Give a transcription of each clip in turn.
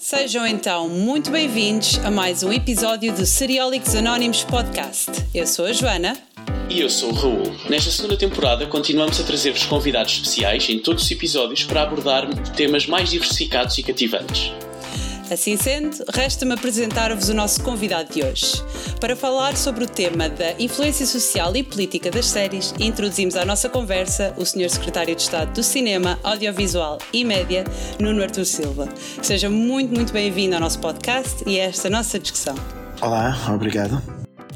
Sejam então muito bem-vindos a mais um episódio do Seriólicos Anónimos Podcast. Eu sou a Joana. E eu sou o Raul. Nesta segunda temporada continuamos a trazer-vos convidados especiais em todos os episódios para abordar temas mais diversificados e cativantes. Assim sendo, resta-me apresentar-vos o nosso convidado de hoje. Para falar sobre o tema da influência social e política das séries, introduzimos à nossa conversa o Sr. Secretário de Estado do Cinema, Audiovisual e Média, Nuno Artur Silva. Seja muito, muito bem-vindo ao nosso podcast e a esta nossa discussão. Olá, obrigado.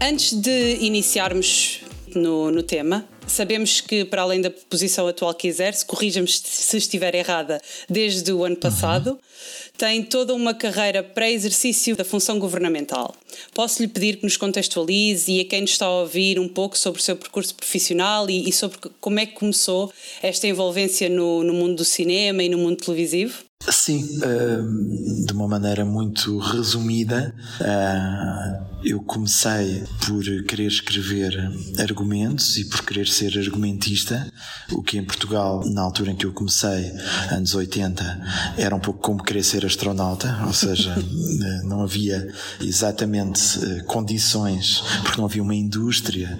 Antes de iniciarmos no, no tema, Sabemos que, para além da posição atual que exerce, corrija-me se estiver errada, desde o ano passado, uhum. tem toda uma carreira pré-exercício da função governamental. Posso-lhe pedir que nos contextualize e a quem nos está a ouvir um pouco sobre o seu percurso profissional e, e sobre como é que começou esta envolvência no, no mundo do cinema e no mundo televisivo? Sim, de uma maneira muito resumida, ah, eu comecei por querer escrever argumentos e por querer ser argumentista, o que em Portugal, na altura em que eu comecei, anos 80, era um pouco como querer ser astronauta, ou seja, não havia exatamente ah, condições, porque não havia uma indústria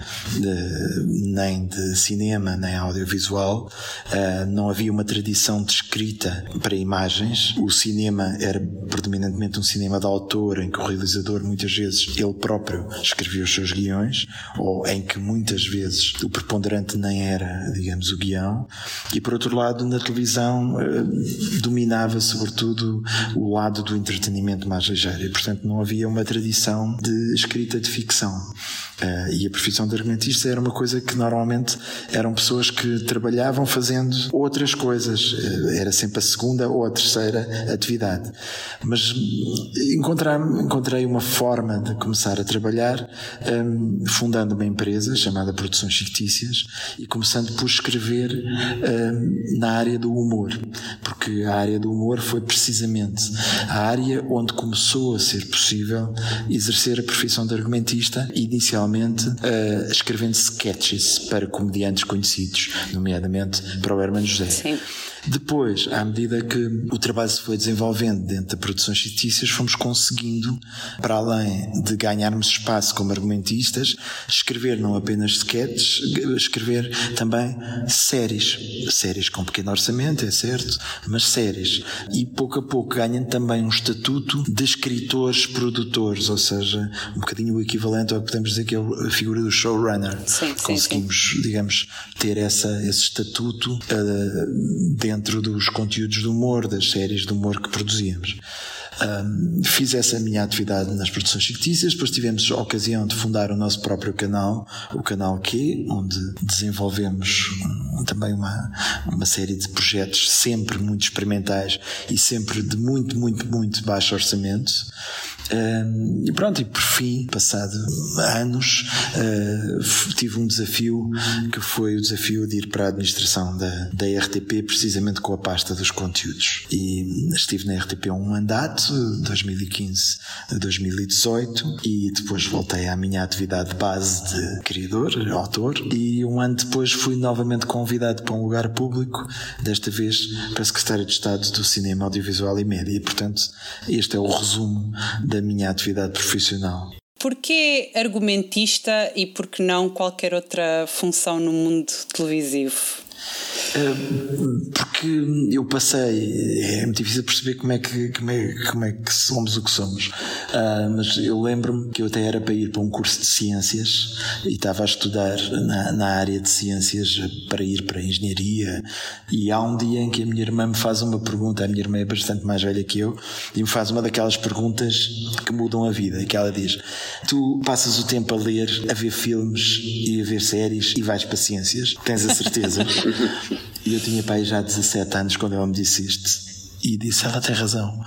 nem de cinema nem audiovisual, não havia uma tradição de escrita para imagens. O cinema era predominantemente um cinema de autor, em que o realizador muitas vezes ele próprio escrevia os seus guiões, ou em que muitas vezes o preponderante nem era, digamos, o guião. E por outro lado, na televisão eh, dominava sobretudo o lado do entretenimento mais ligeiro. E portanto não havia uma tradição de escrita de ficção. Uh, e a profissão de argumentista era uma coisa que normalmente eram pessoas que trabalhavam fazendo outras coisas. Uh, era sempre a segunda ou a terceira atividade. Mas encontrei, encontrei uma forma de começar a trabalhar um, fundando uma empresa chamada Produções Fictícias e começando por escrever um, na área do humor. Porque a área do humor foi precisamente a área onde começou a ser possível exercer a profissão de argumentista inicialmente inicialmente uh, escrevendo sketches para comediantes conhecidos, nomeadamente para o Hermano José. Sim. Depois, à medida que o trabalho se foi desenvolvendo dentro da produções fictícias, fomos conseguindo, para além de ganharmos espaço como argumentistas, escrever não apenas sketches, escrever também séries. Séries com pequeno orçamento, é certo, mas séries. E pouco a pouco ganham também um estatuto de escritores produtores, ou seja, um bocadinho o equivalente ao que podemos dizer que é a figura do showrunner. Sim, Conseguimos, sim, sim. digamos, ter essa, esse estatuto uh, dentro dos conteúdos do humor, das séries de humor que produzíamos. Um, fiz essa minha atividade nas produções fictícias, depois tivemos a ocasião de fundar o nosso próprio canal, o canal Q, onde desenvolvemos um, também uma, uma série de projetos sempre muito experimentais e sempre de muito, muito, muito baixo orçamento. Um, e pronto, e por fim, passado anos, uh, tive um desafio que foi o desafio de ir para a administração da, da RTP, precisamente com a pasta dos conteúdos. E estive na RTP um mandato, 2015 a 2018, e depois voltei à minha atividade base de criador, autor, e um ano depois fui novamente convidado para um lugar público, desta vez para Secretário de Estado do Cinema, Audiovisual e Média. E, portanto, este é o resumo da minha atividade profissional. Porquê argumentista e por que não qualquer outra função no mundo televisivo? Porque eu passei, é muito difícil perceber como é que, como é, como é que somos o que somos. Uh, mas eu lembro-me que eu até era para ir para um curso de ciências e estava a estudar na, na área de ciências para ir para a engenharia. E há um dia em que a minha irmã me faz uma pergunta, a minha irmã é bastante mais velha que eu, e me faz uma daquelas perguntas que mudam a vida. Que ela diz: Tu passas o tempo a ler, a ver filmes e a ver séries e vais para ciências, tens a certeza? E eu tinha pai já 17 anos quando ela me disse isto. E disse, ela tem razão.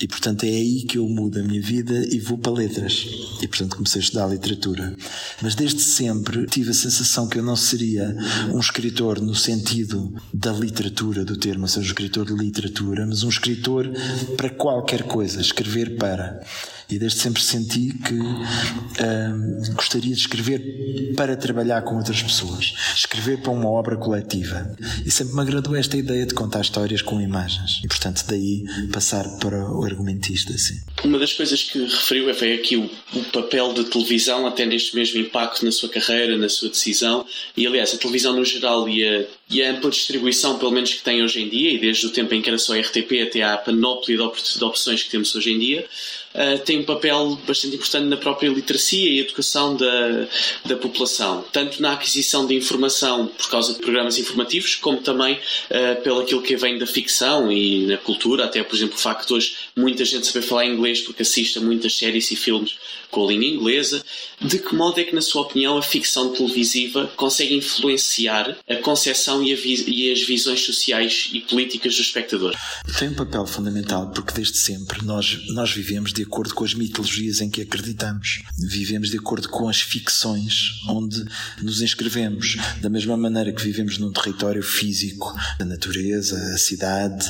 E portanto é aí que eu mudo a minha vida e vou para letras. E portanto comecei a estudar literatura. Mas desde sempre tive a sensação que eu não seria um escritor no sentido da literatura do termo, ou seja, um escritor de literatura, mas um escritor para qualquer coisa, escrever para. E desde sempre senti que uh, gostaria de escrever para trabalhar com outras pessoas, escrever para uma obra coletiva. E sempre me agradou esta ideia de contar histórias com imagens. E portanto, daí passar para o argumentista. Sim. Uma das coisas que referiu é aqui o, o papel da televisão, até neste mesmo impacto na sua carreira, na sua decisão. E aliás, a televisão no geral e a, e a ampla distribuição, pelo menos que tem hoje em dia, e desde o tempo em que era só RTP até à panóplia de opções que temos hoje em dia, uh, tem um papel bastante importante na própria literacia e educação da, da população, tanto na aquisição de informação por causa de programas informativos, como também uh, pelo aquilo que vem da ficção e na cultura, até por exemplo o facto de hoje muita gente saber falar inglês porque assiste a muitas séries e filmes com a língua inglesa. De que modo é que, na sua opinião, a ficção televisiva consegue influenciar a concepção e, a e as visões sociais e políticas do espectador? Tem um papel fundamental porque desde sempre nós, nós vivemos de acordo com as mitologias em que acreditamos. Vivemos de acordo com as ficções onde nos inscrevemos. Da mesma maneira que vivemos num território físico, a natureza, a cidade,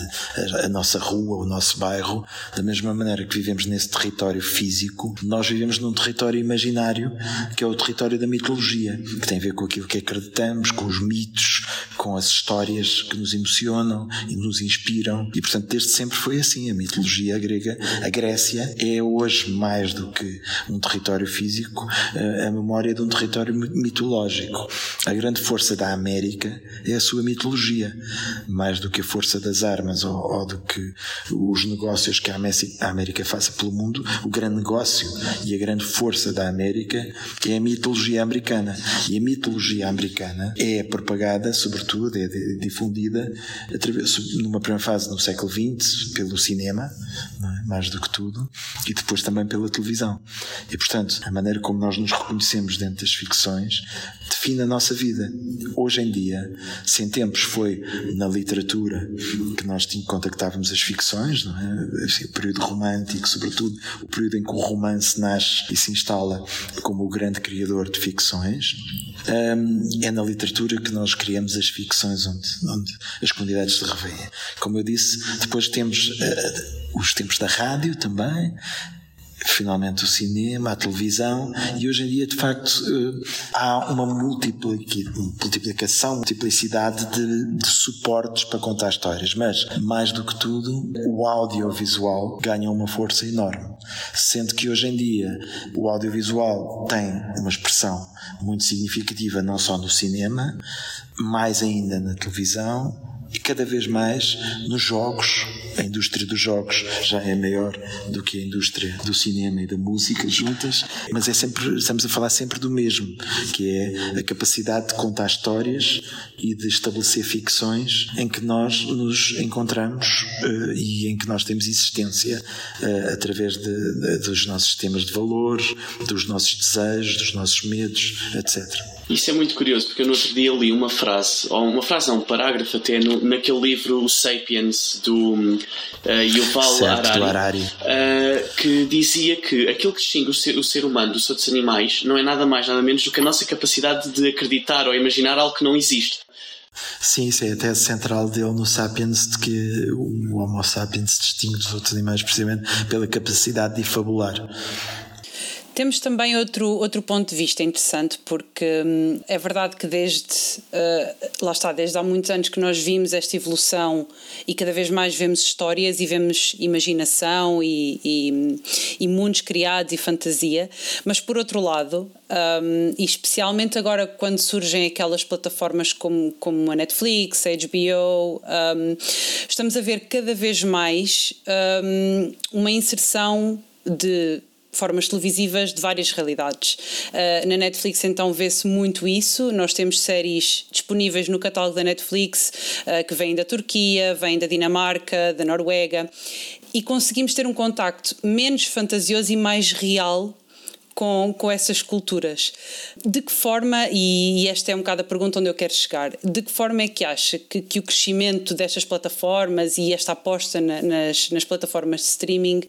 a, a nossa rua, o nosso bairro, da mesma maneira que vivemos nesse território físico, nós vivemos num território imaginário que é o território da mitologia, que tem a ver com aquilo que acreditamos, com os mitos, com as histórias que nos emocionam e nos inspiram. E portanto, desde sempre foi assim. A mitologia grega, a Grécia, é hoje mais do que um território físico, eh, a memória de um território mitológico. A grande força da América é a sua mitologia, mais do que a força das armas ou, ou do que os negócios que a América faça pelo mundo. O grande negócio e a grande força da América é a mitologia americana. E a mitologia americana é propagada, sobretudo, é difundida numa primeira fase no século XX pelo cinema, é? mais do que tudo, e depois também pela televisão. E, portanto, a maneira como nós nos reconhecemos dentro das ficções define a nossa vida. Hoje em dia, se em tempos foi na literatura que nós contactávamos as ficções, é? Assim, o período romântico, sobretudo o período em que o romance nasce e se instala como o grande criador de ficções, é na literatura que nós criamos as ficções onde, onde as comunidades se revêem. Como eu disse, depois temos uh, os tempos da rádio também, finalmente o cinema, a televisão e hoje em dia de facto eh, há uma multiplicação, multiplicidade de, de, suportes para contar histórias, mas mais do que tudo o audiovisual ganha uma força enorme, sendo que hoje em dia o audiovisual tem uma expressão muito significativa não só no cinema, mais ainda na televisão e cada vez mais nos jogos. A indústria dos jogos já é maior do que a indústria do cinema e da música juntas, mas é sempre, estamos a falar sempre do mesmo, que é a capacidade de contar histórias e de estabelecer ficções em que nós nos encontramos uh, e em que nós temos existência uh, através de, de, dos nossos sistemas de valores, dos nossos desejos, dos nossos medos, etc. Isso é muito curioso, porque eu no outro dia li uma frase, ou uma frase não, um parágrafo até, no, naquele livro Sapiens, do uh, Yuval certo, Harari, Harari. Uh, que dizia que aquilo que distingue o ser, o ser humano dos outros animais não é nada mais, nada menos do que a nossa capacidade de acreditar ou imaginar algo que não existe. Sim, isso é a tese central dele no Sapiens, de que o Homo sapiens se distingue dos outros animais precisamente pela capacidade de fabular. Temos também outro, outro ponto de vista interessante, porque hum, é verdade que desde, uh, lá está, desde há muitos anos que nós vimos esta evolução e cada vez mais vemos histórias e vemos imaginação e, e, e mundos criados e fantasia, mas por outro lado, um, e especialmente agora quando surgem aquelas plataformas como, como a Netflix, a HBO, um, estamos a ver cada vez mais um, uma inserção de formas televisivas de várias realidades. Uh, na Netflix então vê-se muito isso. Nós temos séries disponíveis no catálogo da Netflix uh, que vêm da Turquia, vêm da Dinamarca, da Noruega e conseguimos ter um contacto menos fantasioso e mais real com, com essas culturas. De que forma, e esta é um bocado a pergunta onde eu quero chegar, de que forma é que acha que, que o crescimento destas plataformas e esta aposta na, nas, nas plataformas de streaming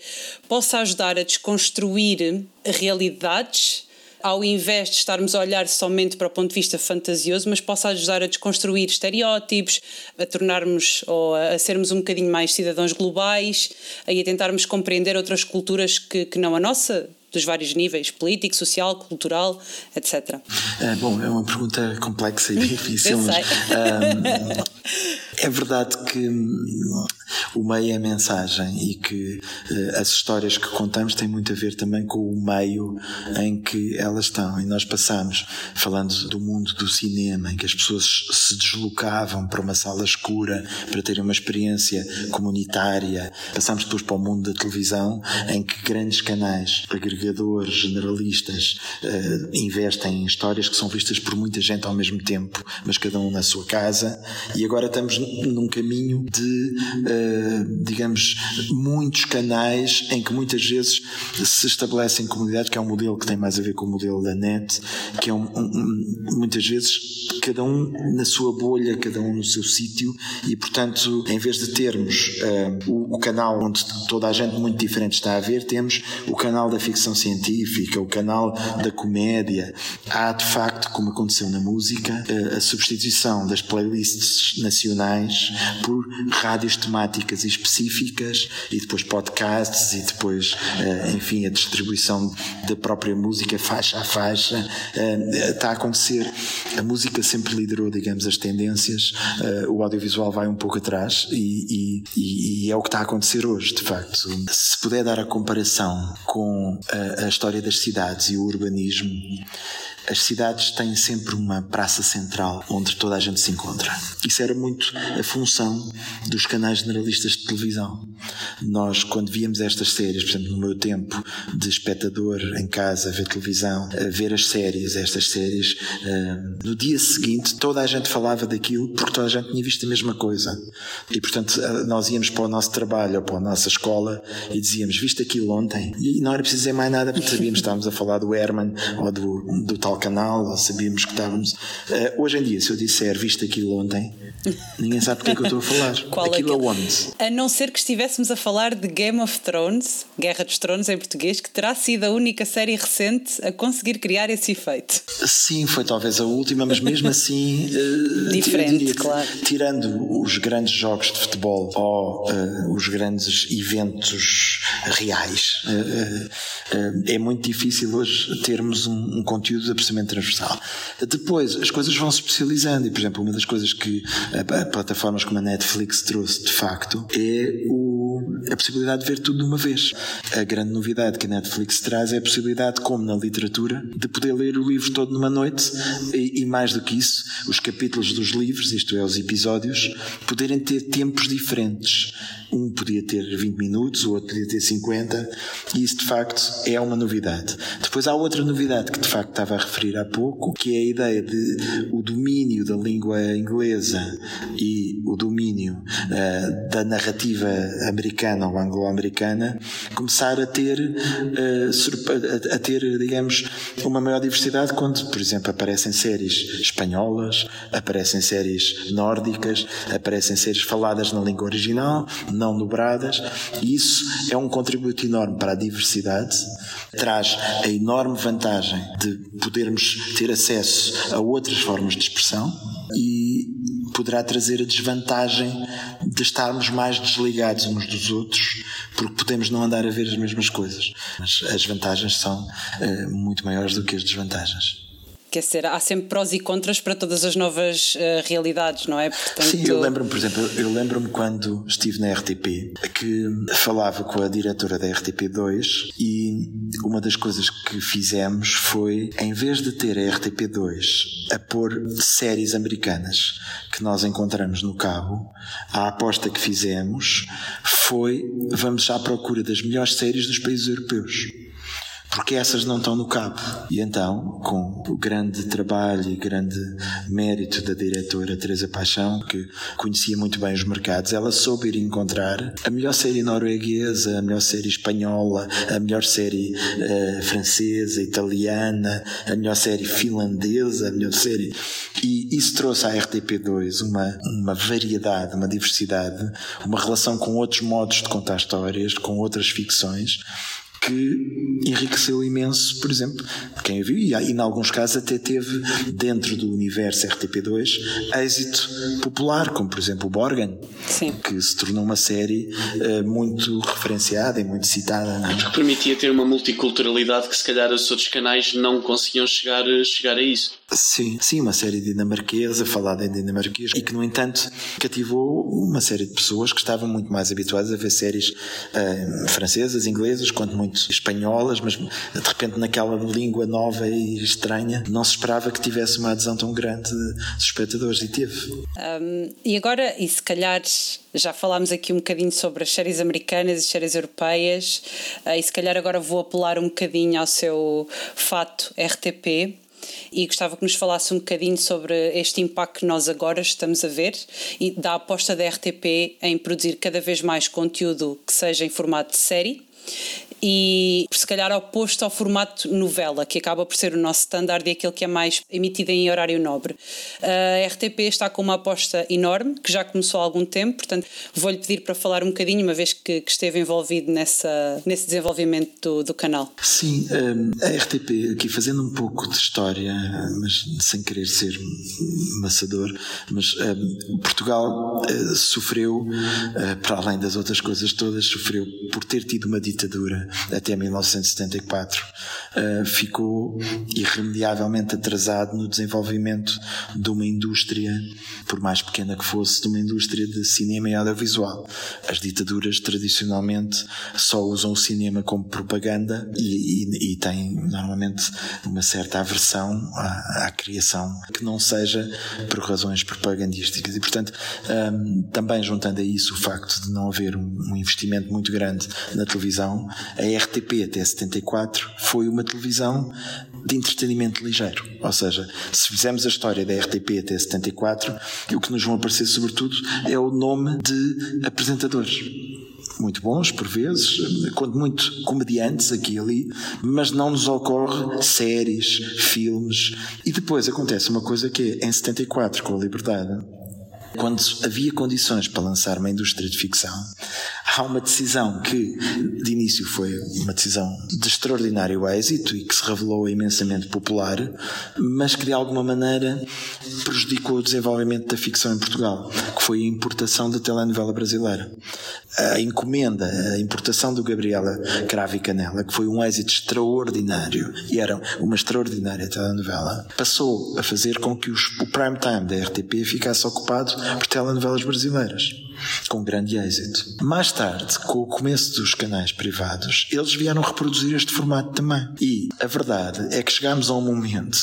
possa ajudar a desconstruir realidades ao invés de estarmos a olhar somente para o ponto de vista fantasioso, mas possa ajudar a desconstruir estereótipos, a tornarmos ou a sermos um bocadinho mais cidadãos globais, a tentarmos compreender outras culturas que, que não a nossa, dos vários níveis, político, social, cultural, etc. É, bom, é uma pergunta complexa e difícil. Eu sei. Mas, é verdade que o meio é a mensagem e que uh, as histórias que contamos têm muito a ver também com o meio em que elas estão. E nós passamos, falando do mundo do cinema, em que as pessoas se deslocavam para uma sala escura para terem uma experiência comunitária, passamos depois para o mundo da televisão, em que grandes canais agregadores, generalistas, uh, investem em histórias que são vistas por muita gente ao mesmo tempo, mas cada um na sua casa, e agora estamos num caminho de, uh, digamos, muitos canais em que muitas vezes se estabelecem comunidades, que é um modelo que tem mais a ver com o modelo da net, que é um, um, muitas vezes cada um na sua bolha, cada um no seu sítio, e portanto, em vez de termos uh, o, o, canal onde toda a gente muito diferente está a ver, temos o canal da ficção científica, o canal da comédia. Há de facto, como aconteceu na música, uh, a substituição das playlists nacionais por rádios temáticas específicas e depois podcasts e depois, eh, enfim, a distribuição da própria música faixa a faixa. Eh, está a acontecer. A música sempre liderou, digamos, as tendências. Eh, o audiovisual vai um pouco atrás e, e, e é o que está a acontecer hoje, de facto. Se puder dar a comparação com a, a história das cidades e o urbanismo, as cidades têm sempre uma praça central onde toda a gente se encontra. Isso era muito a função dos canais generalistas de televisão. Nós, quando víamos estas séries, por exemplo, no meu tempo de espectador em casa, a ver televisão, a ver as séries, estas séries, eh, no dia seguinte toda a gente falava daquilo porque toda a gente tinha visto a mesma coisa. E, portanto, eh, nós íamos para o nosso trabalho ou para a nossa escola e dizíamos, viste aquilo ontem? E não era preciso dizer mais nada porque sabíamos que estávamos a falar do Herman ou do, do tal canal, ou sabíamos que estávamos. Uh, hoje em dia, se eu disser viste aquilo ontem, ninguém sabe porque é que eu estou a falar. Qual aquilo é que... aonde? A não ser que estivéssemos a falar de Game of Thrones, Guerra dos Tronos em português, que terá sido a única série recente a conseguir criar esse efeito. Sim, foi talvez a última, mas mesmo assim. Uh, Diferente, diria, claro. Tirando os grandes jogos de futebol ou uh, os grandes eventos reais, é muito difícil hoje termos um, um conteúdo de transversal. Depois, as coisas vão se especializando e, por exemplo, uma das coisas que a, a plataformas como a Netflix trouxe de facto é o, a possibilidade de ver tudo de uma vez. A grande novidade que a Netflix traz é a possibilidade, como na literatura, de poder ler o livro todo numa noite e, e mais do que isso, os capítulos dos livros, isto é, os episódios, poderem ter tempos diferentes um podia ter 20 minutos, o outro podia ter 50, e isso de facto é uma novidade. Depois há outra novidade que de facto estava a referir há pouco, que é a ideia de o domínio da língua inglesa e o domínio uh, da narrativa americana ou anglo-americana começar a ter, uh, a, ter, digamos, uma maior diversidade quando, por exemplo, aparecem séries espanholas, aparecem séries nórdicas, aparecem séries faladas na língua original, não dobradas, e isso é um contributo enorme para a diversidade, traz a enorme vantagem de podermos ter acesso a outras formas de expressão e poderá trazer a desvantagem de estarmos mais desligados uns dos outros, porque podemos não andar a ver as mesmas coisas. Mas as vantagens são uh, muito maiores do que as desvantagens há sempre prós e contras para todas as novas uh, realidades, não é? Portanto... Sim, eu lembro-me, por exemplo, eu lembro-me quando estive na RTP que falava com a diretora da RTP2 e uma das coisas que fizemos foi, em vez de ter a RTP2 a pôr séries americanas que nós encontramos no cabo, a aposta que fizemos foi vamos à procura das melhores séries dos países europeus porque essas não estão no cabo. E então, com o grande trabalho e grande mérito da diretora Teresa Paixão, que conhecia muito bem os mercados, ela soube ir encontrar a melhor série norueguesa, a melhor série espanhola, a melhor série uh, francesa, italiana, a melhor série finlandesa, a melhor série. E isso trouxe à RTP2 uma, uma variedade, uma diversidade, uma relação com outros modos de contar histórias, com outras ficções que enriqueceu imenso, por exemplo, quem a viu, e em alguns casos até teve dentro do universo RTP2 êxito popular, como por exemplo o Borgen, Sim. que se tornou uma série uh, muito referenciada e muito citada. Não é? Que permitia ter uma multiculturalidade que se calhar os outros canais não conseguiam chegar, chegar a isso. Sim, sim, uma série dinamarquesa, falada em dinamarquês, e que, no entanto, cativou uma série de pessoas que estavam muito mais habituadas a ver séries uh, francesas, inglesas, quanto muito espanholas, mas de repente naquela língua nova e estranha, não se esperava que tivesse uma adesão tão grande de espectadores, e teve. Um, e agora, e se calhar já falámos aqui um bocadinho sobre as séries americanas e séries europeias, uh, e se calhar agora vou apelar um bocadinho ao seu fato RTP e gostava que nos falasse um bocadinho sobre este impacto que nós agora estamos a ver e da aposta da RTP em produzir cada vez mais conteúdo que seja em formato de série e se calhar oposto ao formato novela, que acaba por ser o nosso standard e aquele que é mais emitido em horário nobre. A RTP está com uma aposta enorme, que já começou há algum tempo, portanto vou-lhe pedir para falar um bocadinho, uma vez que, que esteve envolvido nessa, nesse desenvolvimento do, do canal. Sim, hum, a RTP, aqui fazendo um pouco de história, mas sem querer ser maçador, mas um, Portugal uh, sofreu, uh, para além das outras coisas todas, sofreu por ter tido uma ditadura até 1974, uh, ficou irremediavelmente atrasado no desenvolvimento de uma indústria, por mais pequena que fosse, de uma indústria de cinema e audiovisual. As ditaduras tradicionalmente só usam o cinema como propaganda e, e, e têm normalmente uma certa aversão à, à, criação que não seja por razões propagandísticas. E, portanto, um, também juntando a isso o facto de não haver um investimento muito grande na televisão, a RTP até 74 foi uma televisão de entretenimento ligeiro. Ou seja, se fizermos a história da RTP até 74, o que nos vão aparecer sobretudo é o nome de apresentadores muito bons por vezes, quando muito comediantes aqui e ali, mas não nos ocorre séries, filmes. E depois acontece uma coisa que é, em 74, com a Liberdade, quando havia condições para lançar uma indústria de ficção, há uma decisão que, de início, foi uma decisão de extraordinário êxito e que se revelou imensamente popular, mas que de alguma maneira prejudicou o desenvolvimento da ficção em Portugal, que foi a importação da telenovela brasileira. A encomenda, a importação do Gabriela Cravo e Canela, que foi um êxito extraordinário e era uma extraordinária telenovela, passou a fazer com que os, o prime time da RTP ficasse ocupado por telenovelas brasileiras com grande êxito. Mais tarde, com o começo dos canais privados, eles vieram reproduzir este formato também. E a verdade é que chegámos a um momento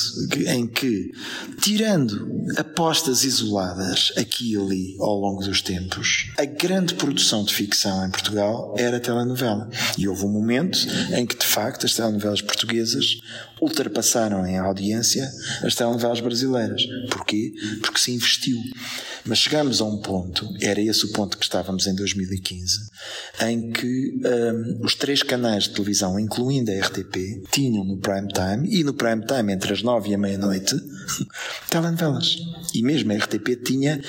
em que, tirando apostas isoladas aqui e ali ao longo dos tempos, a grande produção de ficção em Portugal era a telenovela. E houve um momento em que, de facto, as telenovelas portuguesas ultrapassaram em audiência as telenovelas brasileiras. Porquê? Porque se investiu. Mas chegamos a um ponto, era esse o ponto que estávamos em 2015, em que um, os três canais de televisão, incluindo a RTP, tinham no prime time, e no prime time entre as nove e a meia-noite, telenovelas. E mesmo a RTP tinha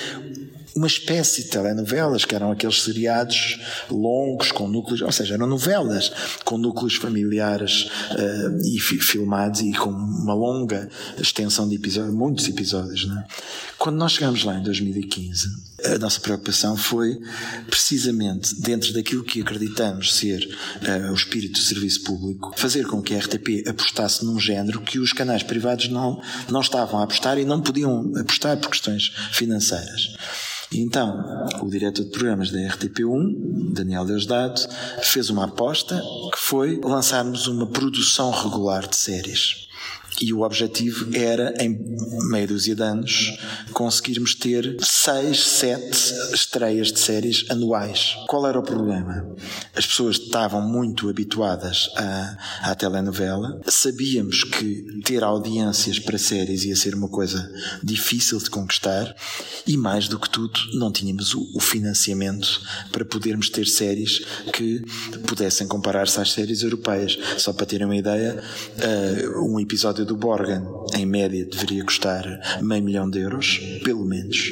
uma espécie de telenovelas, que eram aqueles seriados longos, com núcleos, ou seja, eram novelas com núcleos familiares uh, e fi filmados e com uma longa extensão de episódios, muitos episódios. É? Quando nós chegamos lá em 2015, a nossa preocupação foi precisamente dentro daquilo que acreditamos ser uh, o espírito do serviço público, fazer com que a RTP apostasse num género que os canais privados não, não estavam a apostar e não podiam apostar por questões financeiras. Então, o diretor de programas da RTP1, Daniel Deusdado, fez uma aposta que foi lançarmos uma produção regular de séries. E o objetivo era, em meia dúzia de anos, conseguirmos ter seis, sete estreias de séries anuais. Qual era o problema? As pessoas estavam muito habituadas à, à telenovela, sabíamos que ter audiências para séries ia ser uma coisa difícil de conquistar e, mais do que tudo, não tínhamos o, o financiamento para podermos ter séries que pudessem comparar-se às séries europeias. Só para terem uma ideia, uh, um episódio do Borgen, em média, deveria custar meio milhão de euros, pelo menos.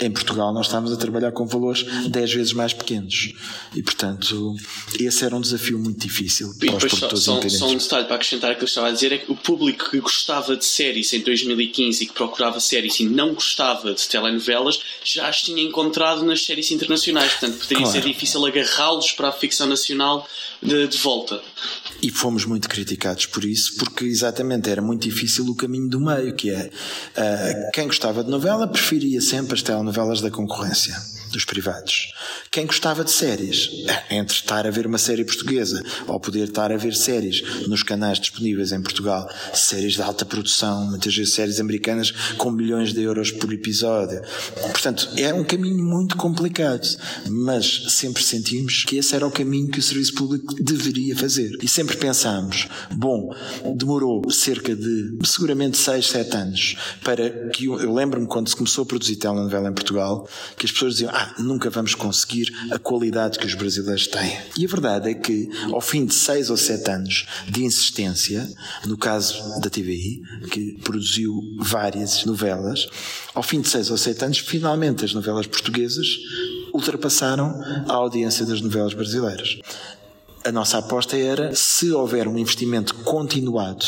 Em Portugal, nós estávamos a trabalhar com valores 10 vezes mais pequenos. E, portanto, esse era um desafio muito difícil e para os produtores só, só, só um detalhe para acrescentar que eu estava a dizer é que o público que gostava de séries em 2015 e que procurava séries e não gostava de telenovelas já as tinha encontrado nas séries internacionais. Portanto, poderia claro. ser difícil agarrá-los para a ficção nacional de, de volta. E fomos muito criticados por isso, porque exatamente era muito difícil o caminho do meio, que é uh, quem gostava de novela preferia sempre as telenovelas da concorrência dos privados. Quem gostava de séries, entre estar a ver uma série portuguesa ou poder estar a ver séries nos canais disponíveis em Portugal, séries de alta produção, muitas vezes séries americanas com milhões de euros por episódio. Portanto, é um caminho muito complicado, mas sempre sentimos que esse era o caminho que o serviço público deveria fazer. E sempre pensámos, bom, demorou cerca de seguramente 6, 7 anos para que eu, lembro-me quando se começou a produzir telenovela em Portugal, que as pessoas diziam, ah, nunca vamos conseguir a qualidade que os brasileiros têm. E a verdade é que, ao fim de seis ou sete anos de insistência, no caso da TVI, que produziu várias novelas, ao fim de seis ou sete anos, finalmente as novelas portuguesas ultrapassaram a audiência das novelas brasileiras a nossa aposta era se houver um investimento continuado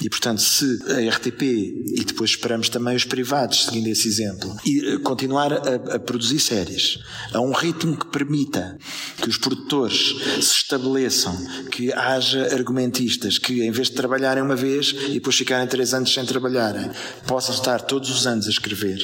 e, portanto, se a RTP e depois esperamos também os privados, seguindo esse exemplo, e eh, continuar a, a produzir séries a um ritmo que permita que os produtores se estabeleçam, que haja argumentistas que, em vez de trabalharem uma vez e depois ficarem três anos sem trabalharem, possam estar todos os anos a escrever.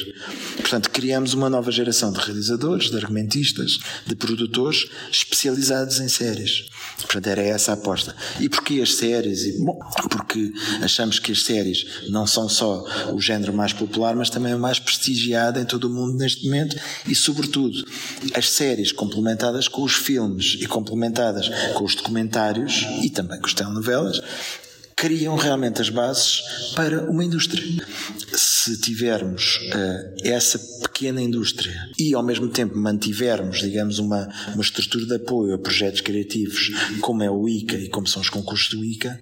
Portanto, criamos uma nova geração de realizadores, de argumentistas, de produtores especializados em séries. Portanto, era essa a aposta. E porquê as séries? Bom, porque achamos que as séries não são só o género mais popular, mas também o mais prestigiado em todo o mundo neste momento e, sobretudo, as séries complementadas com os filmes e complementadas com os documentários e também com as telenovelas criam realmente as bases para uma indústria. Se tivermos uh, essa pequena indústria e ao mesmo tempo mantivermos, digamos, uma, uma estrutura de apoio a projetos criativos como é o ICA e como são os concursos do ICA,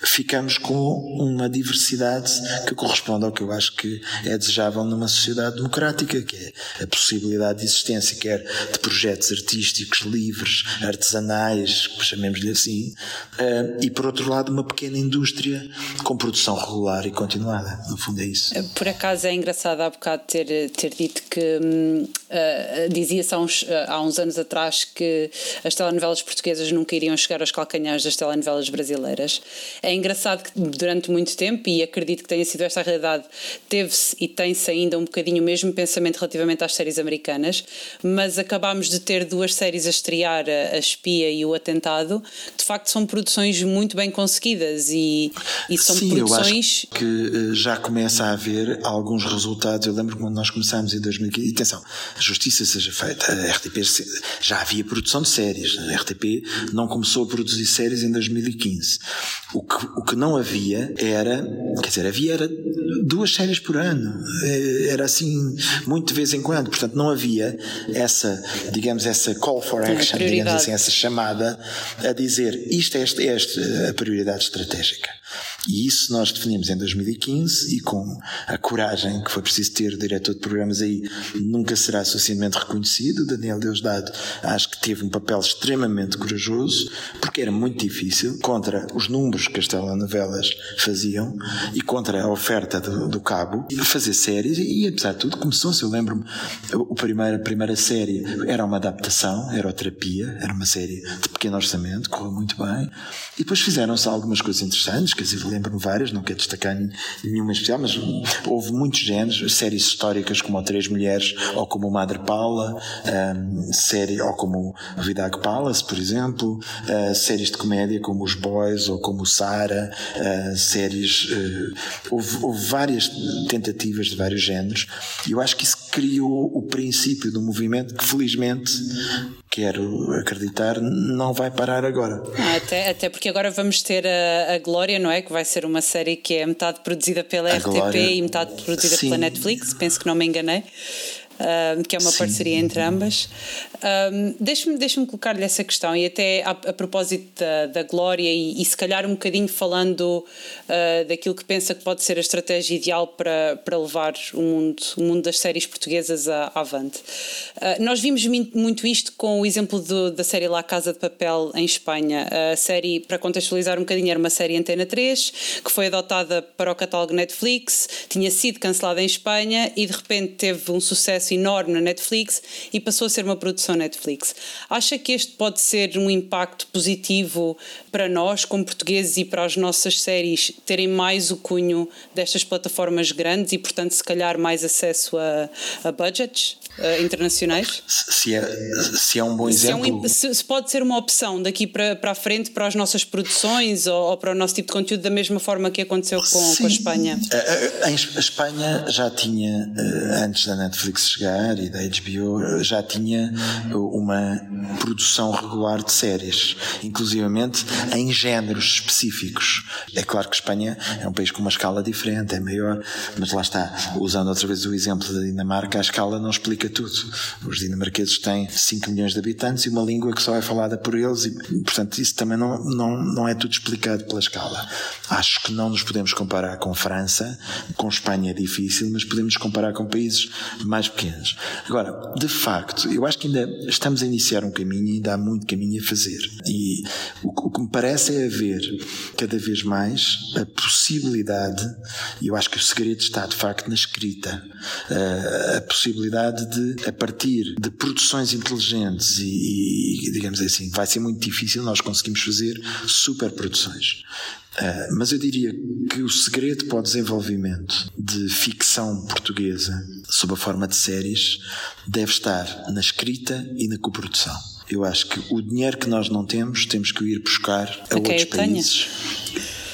ficamos com uma diversidade que corresponde ao que eu acho que é desejável numa sociedade democrática, que é a possibilidade de existência, quer de projetos artísticos livres, artesanais, chamemos-lhe assim, uh, e por outro lado uma pequena indústria com produção regular e continuada. No fundo é isso. Por acaso é engraçado há bocado ter, ter dito que hum, uh, dizia-se há uns, uh, há uns anos atrás que as telenovelas portuguesas nunca iriam chegar aos calcanhares das telenovelas brasileiras. É engraçado que durante muito tempo, e acredito que tenha sido esta a realidade, teve-se e tem-se ainda um bocadinho o mesmo pensamento relativamente às séries americanas, mas acabámos de ter duas séries a estrear, a, a Espia e o Atentado, de facto são produções muito bem conseguidas e e, são Sim, produções. Eu acho que eh, já começa a haver alguns resultados. Eu lembro quando nós começámos em 2015. E atenção, a justiça seja feita. A RTP já havia produção de séries. A RTP não começou a produzir séries em 2015. O que, o que não havia era, quer dizer, havia era duas séries por ano. Eh, era assim, muito de vez em quando. Portanto, não havia essa, digamos, essa call for action, digamos assim, essa chamada a dizer isto é, este, é este a prioridade estratégica. E isso nós definimos em 2015 e com a coragem que foi preciso ter o diretor de programas aí nunca será suficientemente reconhecido. Daniel Deusdado acho que teve um papel extremamente corajoso porque era muito difícil contra os números que as telenovelas faziam e contra a oferta do, do cabo fazer séries e apesar de tudo começou-se, eu lembro-me a primeira, a primeira série era uma adaptação, era Terapia, era uma série de pequeno orçamento, correu muito bem e depois fizeram-se algumas coisas interessantes, quer dizer, lembro-me várias, não quero destacar nenhuma especial, mas houve muitos géneros, séries históricas como Três Mulheres ou como Madre Paula, um, série, ou como Vidag Palace, por exemplo, uh, séries de comédia como Os Boys ou como Sara, uh, séries. Uh, houve, houve várias tentativas de vários géneros e eu acho que isso criou o princípio do movimento que felizmente quero acreditar, não vai parar agora. Ah, até, até porque agora vamos ter a, a Glória, não é? Que vai ser uma série que é metade produzida pela a RTP Glória, e metade produzida sim. pela Netflix, penso que não me enganei. uh, que é uma Sim. parceria entre ambas. Um, Deixe-me deixe colocar-lhe essa questão e até a, a propósito da, da Glória e, e, se calhar um bocadinho falando uh, daquilo que pensa que pode ser a estratégia ideal para, para levar o mundo, o mundo das séries portuguesas à, avante. Uh, nós vimos muito isto com o exemplo do, da série La Casa de Papel em Espanha. A série, para contextualizar um bocadinho, era uma série Antena 3 que foi adotada para o catálogo Netflix, tinha sido cancelada em Espanha e de repente teve um sucesso enorme na Netflix e passou a ser uma produção Netflix. Acha que este pode ser um impacto positivo para nós, como portugueses, e para as nossas séries terem mais o cunho destas plataformas grandes e, portanto, se calhar mais acesso a, a budgets uh, internacionais? Se é, se é um bom exemplo. Se, é um, se, se, pode ser uma opção daqui para, para a frente para as nossas produções ou, ou, para o nosso tipo de conteúdo, da mesma forma que aconteceu com, com a Espanha? A, a, a Espanha já tinha, eh, antes da Netflix chegar e da HBO, já tinha uma produção regular de séries, inclusivamente em géneros específicos. É claro que Espanha é um país com uma escala diferente, é maior, mas lá está, usando outra vez o exemplo da Dinamarca, a escala não explica tudo. Os dinamarqueses têm 5 milhões de habitantes e uma língua que só é falada por eles, e, portanto, isso também não, não, não é tudo explicado pela escala. Acho que não nos podemos comparar com França, com Espanha é difícil, mas podemos comparar com países mais pequenos. Agora, de facto, eu acho que ainda estamos a iniciar um caminho e ainda há muito caminho a fazer. E o, o que me parece é haver cada vez mais a possibilidade, e eu acho que o segredo está de facto na escrita, a, a possibilidade de, a partir de produções inteligentes e, e, digamos assim, vai ser muito difícil nós conseguimos fazer super produções. Uh, mas eu diria que o segredo para o desenvolvimento de ficção portuguesa sob a forma de séries deve estar na escrita e na coprodução. Eu acho que o dinheiro que nós não temos, temos que ir buscar a okay, outros países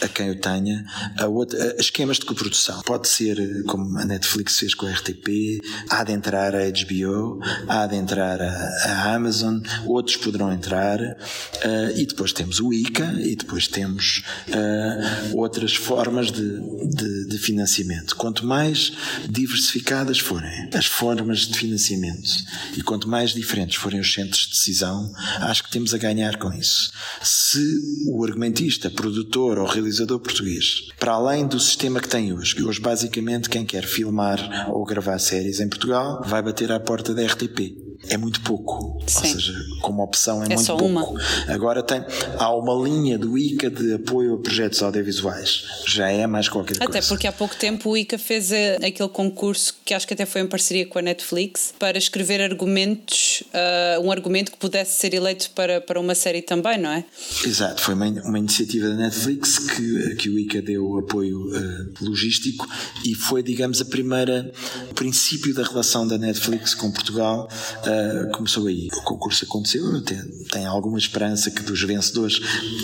a quem o tenha, a, outra, a esquemas de coprodução. Pode ser como a Netflix fez com a RTP, há de entrar a HBO, há de entrar a, a Amazon, outros poderão entrar, uh, e depois temos o ICA, e depois temos uh, outras formas de, de, de financiamento. Quanto mais diversificadas forem as formas de financiamento e quanto mais diferentes forem os centros de decisão, acho que temos a ganhar com isso. Se o argumentista, produtor ou realizador realizador português, para além do sistema que tem hoje, que hoje basicamente quem quer filmar ou gravar séries em Portugal vai bater à porta da RTP é muito pouco. Sim. Ou seja, como opção é, é muito pouco. Uma. Agora tem, há uma linha do ICA de apoio a projetos audiovisuais. Já é mais qualquer até coisa. Até porque há pouco tempo o ICA fez eh, aquele concurso que acho que até foi em parceria com a Netflix para escrever argumentos, uh, um argumento que pudesse ser eleito para, para uma série também, não é? Exato, foi uma, uma iniciativa da Netflix que, que o ICA deu apoio uh, logístico e foi, digamos, a primeira princípio da relação da Netflix com Portugal. Uh, começou aí. O concurso aconteceu, tem, tem alguma esperança que dos vencedores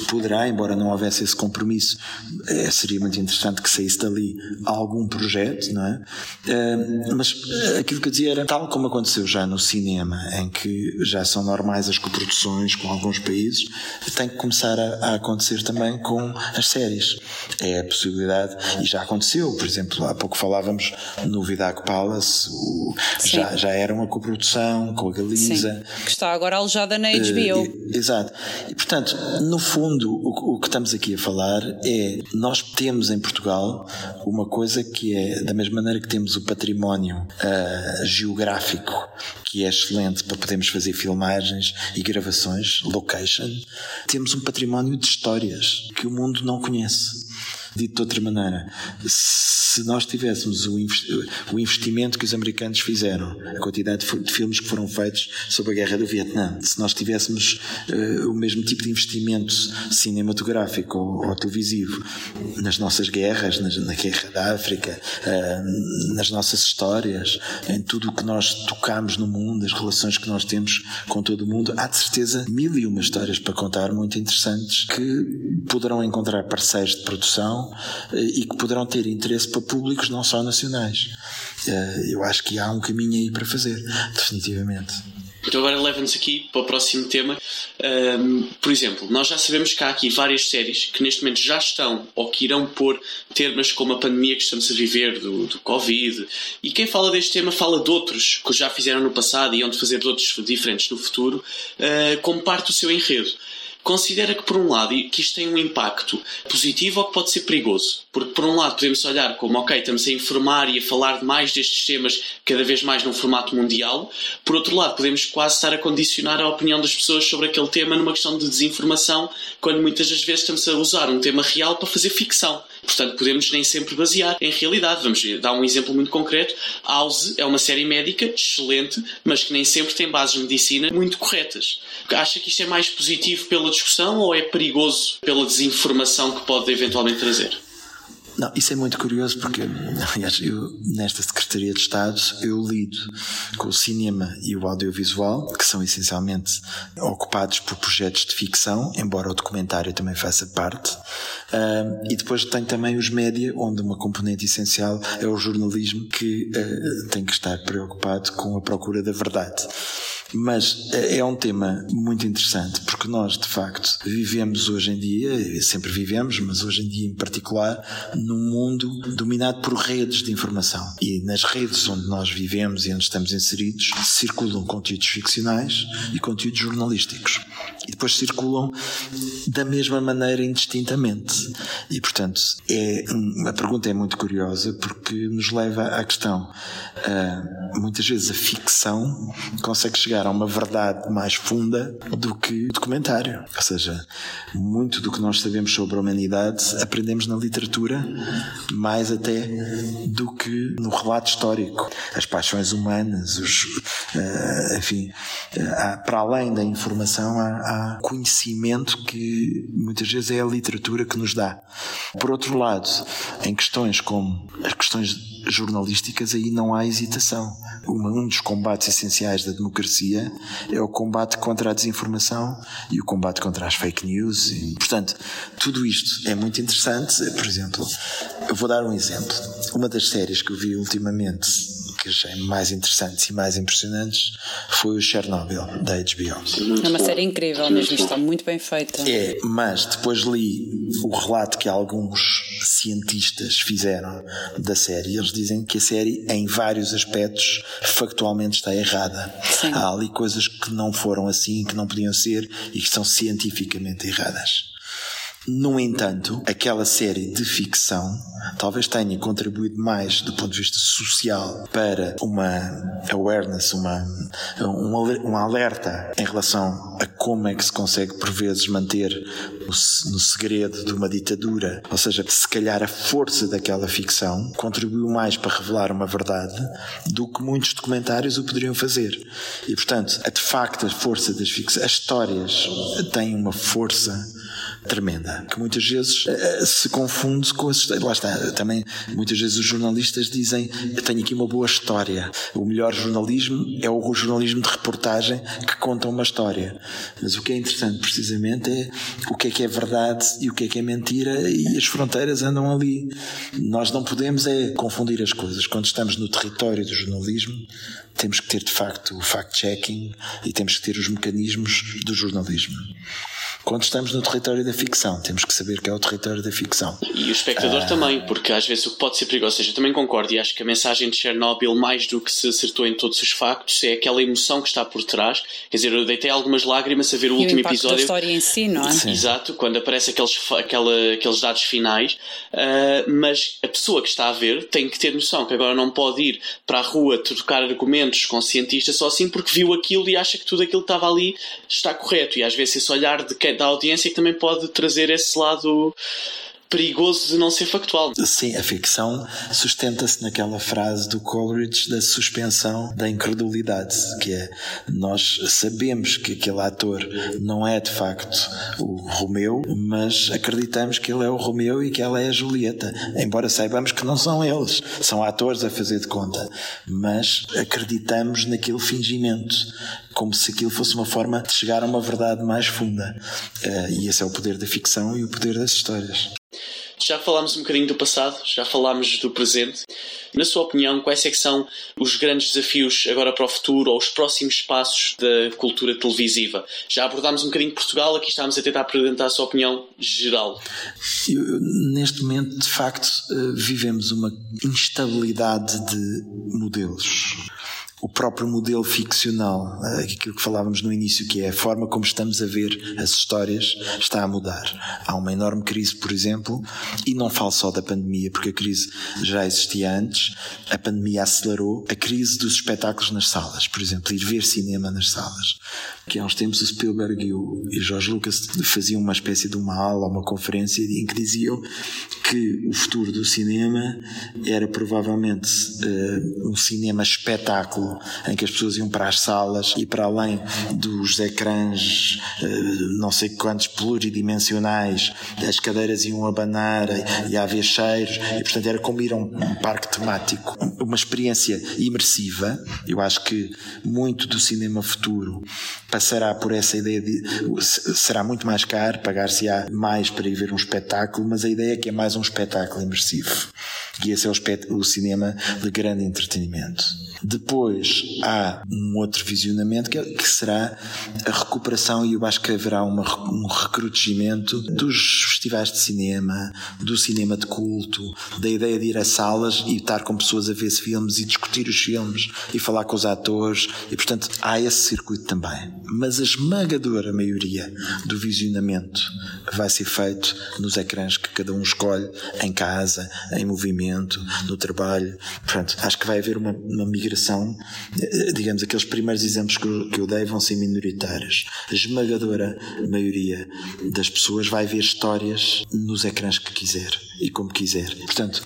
poderá, embora não houvesse esse compromisso, é, seria muito interessante que saísse dali algum projeto, não é? Uh, mas eh, aquilo que eu dizia era tal como aconteceu já no cinema, em que já são normais as coproduções com alguns países, tem que começar a, a acontecer também com as séries. É a possibilidade, e já aconteceu, por exemplo, há pouco falávamos no Vidago Palace, o, já, já era uma coprodução com a Galiza. Sim, que está agora alojada na HBO. Uh, exato. E portanto, no fundo, o, o, que estamos aqui a falar é nós temos em Portugal uma coisa que é da mesma maneira que temos o património uh, geográfico que é excelente para podermos fazer filmagens e gravações, location, temos um património de histórias que o mundo não conhece. Dito de outra maneira, se nós tivéssemos o investimento que os americanos fizeram, a quantidade de filmes que foram feitos sobre a guerra do Vietnã, se nós tivéssemos uh, o mesmo tipo de investimento cinematográfico ou, televisivo nas nossas guerras, na guerra da África, uh, nas nossas histórias, em tudo o que nós tocamos no mundo, as relações que nós temos com todo o mundo, há de certeza mil e uma histórias para contar muito interessantes que poderão encontrar parceiros de produção eh, e que poderão ter interesse para públicos não só nacionais. Eh, eu acho que há um caminho aí para fazer, definitivamente. Então agora leva-nos aqui para o próximo tema. Um, por exemplo, nós já sabemos que há aqui várias séries que neste momento já estão ou que irão pôr termos como a pandemia que estamos a viver do, do Covid. E quem fala deste tema fala de outros que já fizeram no passado e hão de fazer de outros diferentes no futuro, uh, como parte do seu enredo considera que, por um lado, que isto tem um impacto positivo ou que pode ser perigoso? Porque, por um lado, podemos olhar como, ok, estamos a informar e a falar mais destes temas cada vez mais num formato mundial. Por outro lado, podemos quase estar a condicionar a opinião das pessoas sobre aquele tema numa questão de desinformação, quando muitas das vezes estamos a usar um tema real para fazer ficção. Portanto, podemos nem sempre basear em realidade. Vamos dar um exemplo muito concreto. House é uma série médica excelente, mas que nem sempre tem bases de medicina muito corretas. Acha que isto é mais positivo pela discussão ou é perigoso pela desinformação que pode eventualmente trazer? Não, isso é muito curioso porque, aliás, eu, nesta Secretaria de Estado, eu lido com o cinema e o audiovisual, que são essencialmente ocupados por projetos de ficção, embora o documentário também faça parte. Uh, e depois tenho também os média, onde uma componente essencial é o jornalismo, que uh, tem que estar preocupado com a procura da verdade. Mas eh, é um tema muito interessante porque nós, de facto, vivemos hoje em dia, sempre vivemos, mas hoje em dia em particular, num mundo dominado por redes de informação. E nas redes onde nós vivemos e onde estamos inseridos, circulam conteúdos ficcionais e conteúdos jornalísticos. E depois circulam da mesma maneira indistintamente. E, portanto, é, a pergunta é muito curiosa porque nos leva à questão. Uh, muitas vezes a ficção consegue chegar chegar a uma verdade mais funda do que o documentário. Ou seja, muito do que nós sabemos sobre a humanidade aprendemos na literatura, mais até do que no relato histórico. As paixões humanas, os, uh, enfim, uh, para além da informação, há, há conhecimento que muitas vezes é a literatura que nos dá. Por outro lado, em questões como as questões jornalísticas, aí não há hesitação. Um dos combates essenciais da democracia é o combate contra a desinformação e o combate contra as fake news. E, portanto, tudo isto é muito interessante. Por exemplo, eu vou dar um exemplo. Uma das séries que eu vi ultimamente que achei mais interessantes e mais impressionantes foi o Chernobyl, da HBO. É uma série incrível mesmo, está muito bem feita. É, mas depois li o relato que alguns cientistas fizeram da série. Eles dizem que a série, em vários aspectos, factualmente está errada. Sim. Há ali coisas que não foram assim, que não podiam ser e que são cientificamente erradas. No entanto, aquela série de ficção talvez tenha contribuído mais do ponto de vista social para uma awareness, uma, um, alerta em relação a como é que se consegue por vezes manter no segredo de uma ditadura. Ou seja, se calhar a força daquela ficção contribuiu mais para revelar uma verdade do que muitos documentários o poderiam fazer. E portanto, de facto, a força das ficções, as histórias têm uma força tremenda, que muitas vezes uh, se confunde com as Lá está, também muitas vezes os jornalistas dizem: tenho aqui uma boa história. O melhor jornalismo é o jornalismo de reportagem que conta uma história. Mas o que é interessante, precisamente, é o que é que é verdade e o que é que é mentira, e as fronteiras andam ali. Nós não podemos é confundir as coisas. Quando estamos no território do jornalismo, temos que ter de facto o fact-checking e temos que ter os mecanismos do jornalismo. Quando estamos no território da ficção, temos que saber que é o território da ficção. E o espectador ah. também, porque às vezes o que pode ser perigoso, ou seja, eu também concordo e acho que a mensagem de Chernobyl, mais do que se acertou em todos os factos, é aquela emoção que está por trás. Quer dizer, eu deitei algumas lágrimas a ver o e último o episódio. Da história em si, não é? Sim. Exato, quando aparece aqueles, aquela, aqueles dados finais, uh, mas a pessoa que está a ver tem que ter noção que agora não pode ir para a rua trocar argumentos com cientistas só assim porque viu aquilo e acha que tudo aquilo que estava ali está correto. E às vezes esse olhar de quem da audiência que também pode trazer esse lado perigoso de não ser factual. Sim, a ficção sustenta-se naquela frase do Coleridge da suspensão da incredulidade, que é nós sabemos que aquele ator não é de facto o Romeu, mas acreditamos que ele é o Romeu e que ela é a Julieta, embora saibamos que não são eles, são atores a fazer de conta, mas acreditamos naquele fingimento como se aquilo fosse uma forma de chegar a uma verdade mais funda. Uh, e esse é o poder da ficção e o poder das histórias. Já falámos um bocadinho do passado, já falámos do presente. Na sua opinião, quais é são os grandes desafios agora para o futuro ou os próximos passos da cultura televisiva? Já abordámos um bocadinho Portugal, aqui estamos a tentar apresentar a sua opinião geral. Eu, neste momento, de facto, eh, vivemos uma instabilidade de modelos o próprio modelo ficcional, eh, aquilo que falávamos no início, que é a forma como estamos a ver as histórias, está a mudar. Há uma enorme crise, por exemplo, e não falo só da pandemia, porque a crise já existia antes, a pandemia acelerou a crise dos espetáculos nas salas, por exemplo, ir ver cinema nas salas. Que há uns tempos o Spielberg e o George Lucas faziam uma espécie de uma aula, uma conferência, em que diziam que o futuro do cinema era provavelmente uh, um cinema espetáculo em que as pessoas iam para as salas e para além dos ecrãs, eh, não sei quantos pluridimensionais, as cadeiras iam abanar e haver cheiros, e portanto era como ir a um parque temático. Uma experiência imersiva. Eu acho que muito do cinema futuro passará por essa ideia de. será muito mais caro, pagar-se-á mais para ir ver um espetáculo, mas a ideia é que é mais um espetáculo imersivo. E esse é o, o cinema de grande entretenimento. Depois há um outro visionamento que, é, que será a recuperação, e eu acho que haverá uma, um recrudescimento dos festivais de cinema, do cinema de culto, da ideia de ir a salas e estar com pessoas a ver filmes e discutir os filmes e falar com os atores, e portanto há esse circuito também. Mas a esmagadora maioria do visionamento vai ser feito nos ecrãs que cada um escolhe, em casa, em movimento, no trabalho. Portanto, acho que vai haver uma, uma migração digamos, aqueles primeiros exemplos que eu dei vão ser minoritários. A esmagadora maioria das pessoas vai ver histórias nos ecrãs que quiser e como quiser. Portanto,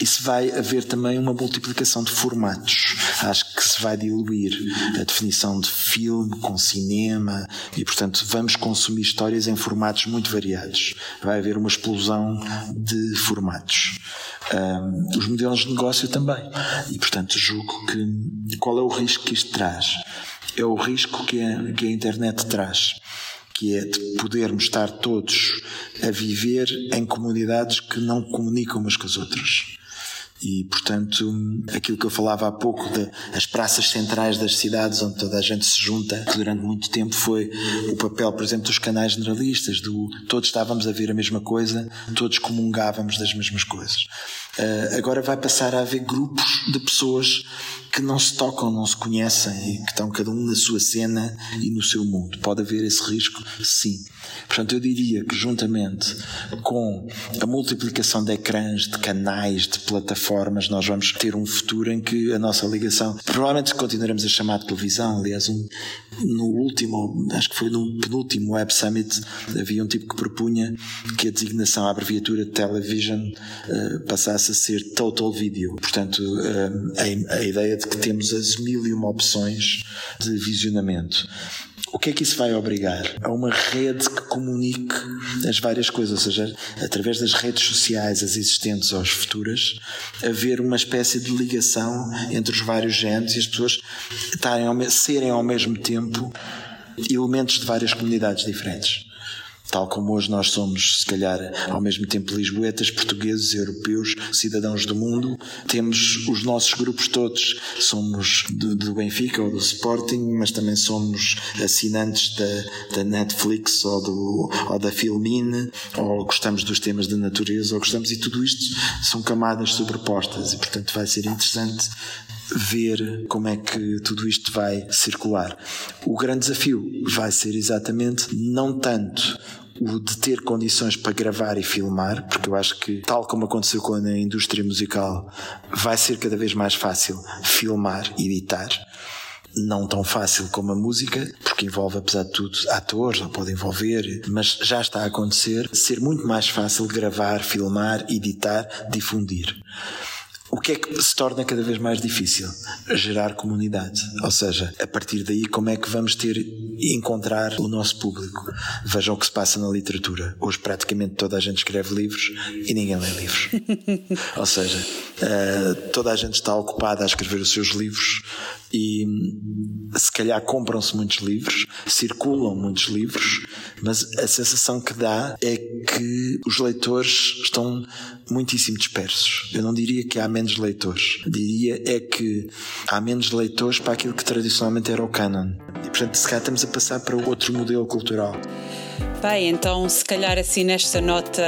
isso vai haver também uma multiplicação de formatos. Acho que se vai diluir a definição de filme com cinema e, portanto, vamos consumir histórias em formatos muito variados. Vai haver uma explosão de formatos. Um, os modelos de negócio também. E, portanto, julgo que qual é o risco que isto traz? É o risco que a, que a internet traz que é de podermos estar todos a viver em comunidades que não comunicam umas com as outras. E, portanto, aquilo que eu falava há pouco das praças centrais das cidades onde toda a gente se junta, que durante muito tempo foi o papel, por exemplo, dos canais generalistas, do todos estávamos a ver a mesma coisa, todos comungávamos das mesmas coisas. Uh, agora vai passar a haver grupos de pessoas que não se tocam, não se conhecem e que estão cada um na sua cena e no seu mundo. Pode haver esse risco? Sim. Portanto, eu diria que juntamente com a multiplicação de ecrãs, de canais, de plataformas, nós vamos ter um futuro em que a nossa ligação, provavelmente continuaremos a chamar de televisão, aliás, um, no último, acho que foi no penúltimo Web Summit, havia um tipo que propunha que a designação, a abreviatura television uh, passasse a ser Total Video. Portanto, uh, a, a ideia de que temos as mil e uma opções de visionamento. O que é que isso vai obrigar? A uma rede que comunique as várias coisas, ou seja, através das redes sociais, as existentes ou as futuras, haver uma espécie de ligação entre os vários géneros e as pessoas estarem ao, serem ao mesmo tempo elementos de várias comunidades diferentes. Tal como hoje nós somos, se calhar, ao mesmo tempo lisboetas, portugueses, europeus, cidadãos do mundo, temos os nossos grupos todos. Somos do, do Benfica ou do Sporting, mas também somos assinantes da, da Netflix ou, do, ou da Filmine, ou gostamos dos temas da natureza, ou gostamos, e tudo isto são camadas sobrepostas, e portanto vai ser interessante ver como é que tudo isto vai circular. O grande desafio vai ser exatamente não tanto o de ter condições para gravar e filmar, porque eu acho que, tal como aconteceu com a indústria musical, vai ser cada vez mais fácil filmar e editar. Não tão fácil como a música, porque envolve, apesar de tudo, atores, ou pode envolver, mas já está a acontecer, ser muito mais fácil gravar, filmar, editar, difundir. O que é que se torna cada vez mais difícil? Gerar comunidade. Ou seja, a partir daí, como é que vamos ter encontrar o nosso público? Vejam o que se passa na literatura. Hoje, praticamente toda a gente escreve livros e ninguém lê livros. Ou seja, uh, toda a gente está ocupada a escrever os seus livros e se calhar compram-se muitos livros, circulam muitos livros, mas a sensação que dá é que os leitores estão muitíssimo dispersos. Eu não diria que há menos leitores. Diria é que há menos leitores para aquilo que tradicionalmente era o canon. E portanto, se calhar estamos a passar para outro modelo cultural. Bem, então se calhar assim nesta nota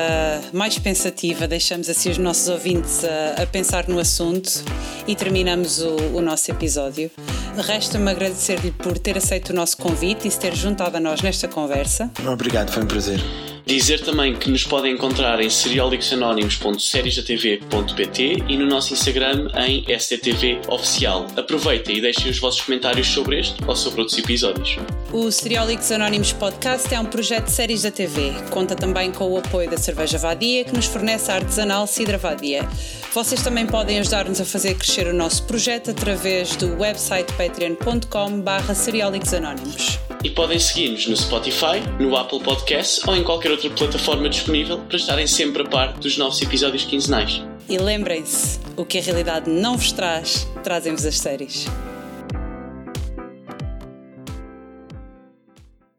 mais pensativa deixamos assim os nossos ouvintes a, a pensar no assunto e terminamos o, o nosso episódio. Resta-me agradecer-lhe por ter aceito o nosso convite e se ter juntado a nós nesta conversa. Obrigado, foi um prazer. Dizer também que nos podem encontrar em serialixanónimos.seriesdatv.pt e no nosso Instagram em STTV Oficial. Aproveitem e deixem os vossos comentários sobre este ou sobre outros episódios. O Seriólicos Anónimos Podcast é um projeto de séries da TV. Conta também com o apoio da Cerveja Vadia, que nos fornece a artesanal Cidra Vadia. Vocês também podem ajudar-nos a fazer crescer o nosso projeto através do website patreon.com barra. E podem seguir-nos no Spotify, no Apple Podcasts ou em qualquer outra plataforma disponível para estarem sempre a par dos novos episódios quinzenais. E lembrem-se, o que a realidade não vos traz, trazem-vos as séries.